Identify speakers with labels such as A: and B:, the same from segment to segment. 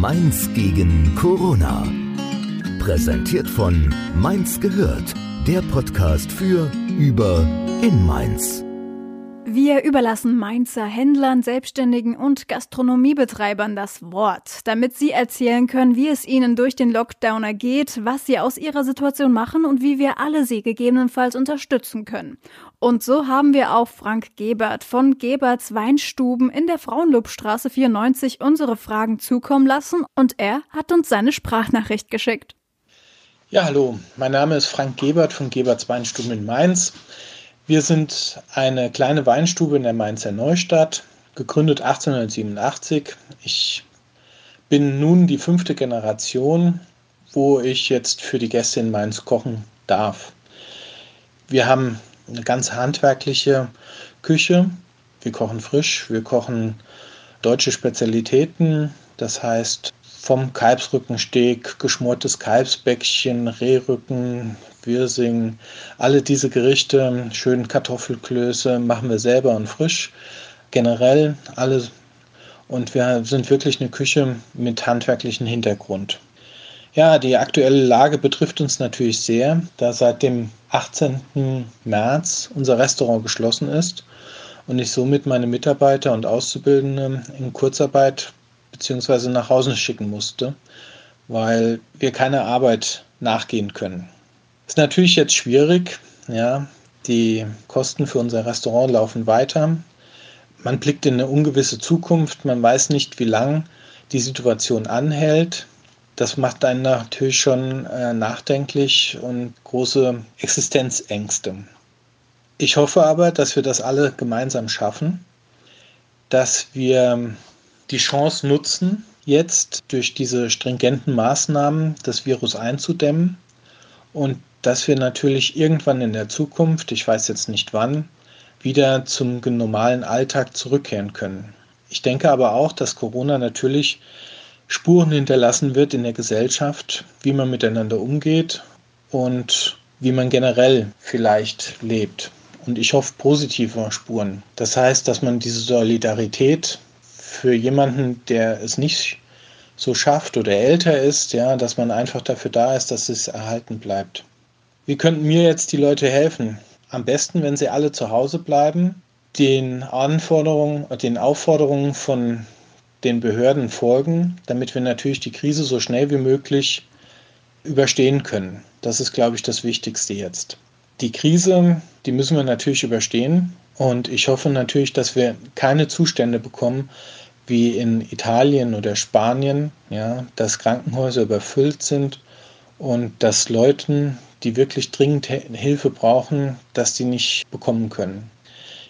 A: Mainz gegen Corona. Präsentiert von Mainz gehört, der Podcast für, über, in Mainz.
B: Wir überlassen Mainzer Händlern, Selbstständigen und Gastronomiebetreibern das Wort, damit sie erzählen können, wie es ihnen durch den Lockdown ergeht, was sie aus ihrer Situation machen und wie wir alle sie gegebenenfalls unterstützen können. Und so haben wir auch Frank Gebert von Geberts Weinstuben in der Frauenlobstraße 94 unsere Fragen zukommen lassen und er hat uns seine Sprachnachricht geschickt.
C: Ja, hallo, mein Name ist Frank Gebert von Geberts Weinstuben in Mainz. Wir sind eine kleine Weinstube in der Mainzer Neustadt, gegründet 1887. Ich bin nun die fünfte Generation, wo ich jetzt für die Gäste in Mainz kochen darf. Wir haben eine ganz handwerkliche Küche. Wir kochen frisch, wir kochen deutsche Spezialitäten, das heißt vom Kalbsrückensteak, geschmortes Kalbsbäckchen, Rehrücken, Wirsing, alle diese Gerichte, schön Kartoffelklöße machen wir selber und frisch. Generell alle. Und wir sind wirklich eine Küche mit handwerklichem Hintergrund. Ja, die aktuelle Lage betrifft uns natürlich sehr, da seit dem 18. März unser Restaurant geschlossen ist und ich somit meine Mitarbeiter und Auszubildende in Kurzarbeit bzw. nach Hause schicken musste, weil wir keine Arbeit nachgehen können. Ist natürlich jetzt schwierig. Ja, die Kosten für unser Restaurant laufen weiter. Man blickt in eine ungewisse Zukunft. Man weiß nicht, wie lang die Situation anhält. Das macht einen natürlich schon äh, nachdenklich und große Existenzängste. Ich hoffe aber, dass wir das alle gemeinsam schaffen, dass wir die Chance nutzen, jetzt durch diese stringenten Maßnahmen das Virus einzudämmen und dass wir natürlich irgendwann in der Zukunft, ich weiß jetzt nicht wann, wieder zum normalen Alltag zurückkehren können. Ich denke aber auch, dass Corona natürlich Spuren hinterlassen wird in der Gesellschaft, wie man miteinander umgeht und wie man generell vielleicht lebt. Und ich hoffe positive Spuren. Das heißt, dass man diese Solidarität für jemanden, der es nicht so schafft oder älter ist, ja, dass man einfach dafür da ist, dass es erhalten bleibt. Wie könnten mir jetzt die Leute helfen? Am besten, wenn sie alle zu Hause bleiben, den Anforderungen, den Aufforderungen von den Behörden folgen, damit wir natürlich die Krise so schnell wie möglich überstehen können. Das ist, glaube ich, das Wichtigste jetzt. Die Krise, die müssen wir natürlich überstehen und ich hoffe natürlich, dass wir keine Zustände bekommen wie in Italien oder Spanien, ja, dass Krankenhäuser überfüllt sind und dass Leuten, die wirklich dringend Hilfe brauchen, dass die nicht bekommen können.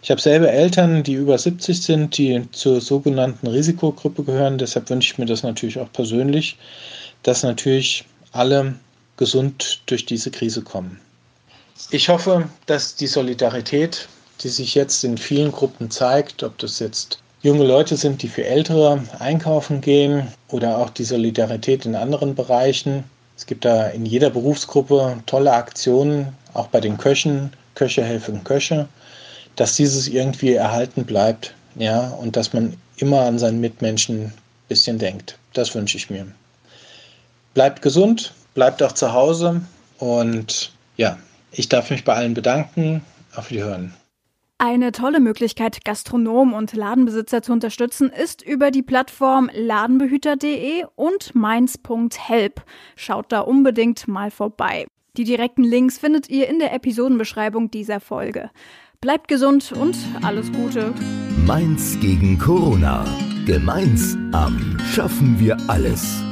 C: Ich habe selber Eltern, die über 70 sind, die zur sogenannten Risikogruppe gehören. Deshalb wünsche ich mir das natürlich auch persönlich, dass natürlich alle gesund durch diese Krise kommen. Ich hoffe, dass die Solidarität, die sich jetzt in vielen Gruppen zeigt, ob das jetzt junge Leute sind, die für Ältere einkaufen gehen oder auch die Solidarität in anderen Bereichen, es gibt da in jeder Berufsgruppe tolle Aktionen, auch bei den Köchen, Köche helfen Köche, dass dieses irgendwie erhalten bleibt, ja, und dass man immer an seinen Mitmenschen ein bisschen denkt. Das wünsche ich mir. Bleibt gesund, bleibt auch zu Hause und ja, ich darf mich bei allen bedanken. Auf Wiederhören.
B: Eine tolle Möglichkeit, Gastronomen und Ladenbesitzer zu unterstützen, ist über die Plattform ladenbehüter.de und mainz.help. Schaut da unbedingt mal vorbei. Die direkten Links findet ihr in der Episodenbeschreibung dieser Folge. Bleibt gesund und alles Gute.
A: Mainz gegen Corona. Gemeinsam schaffen wir alles.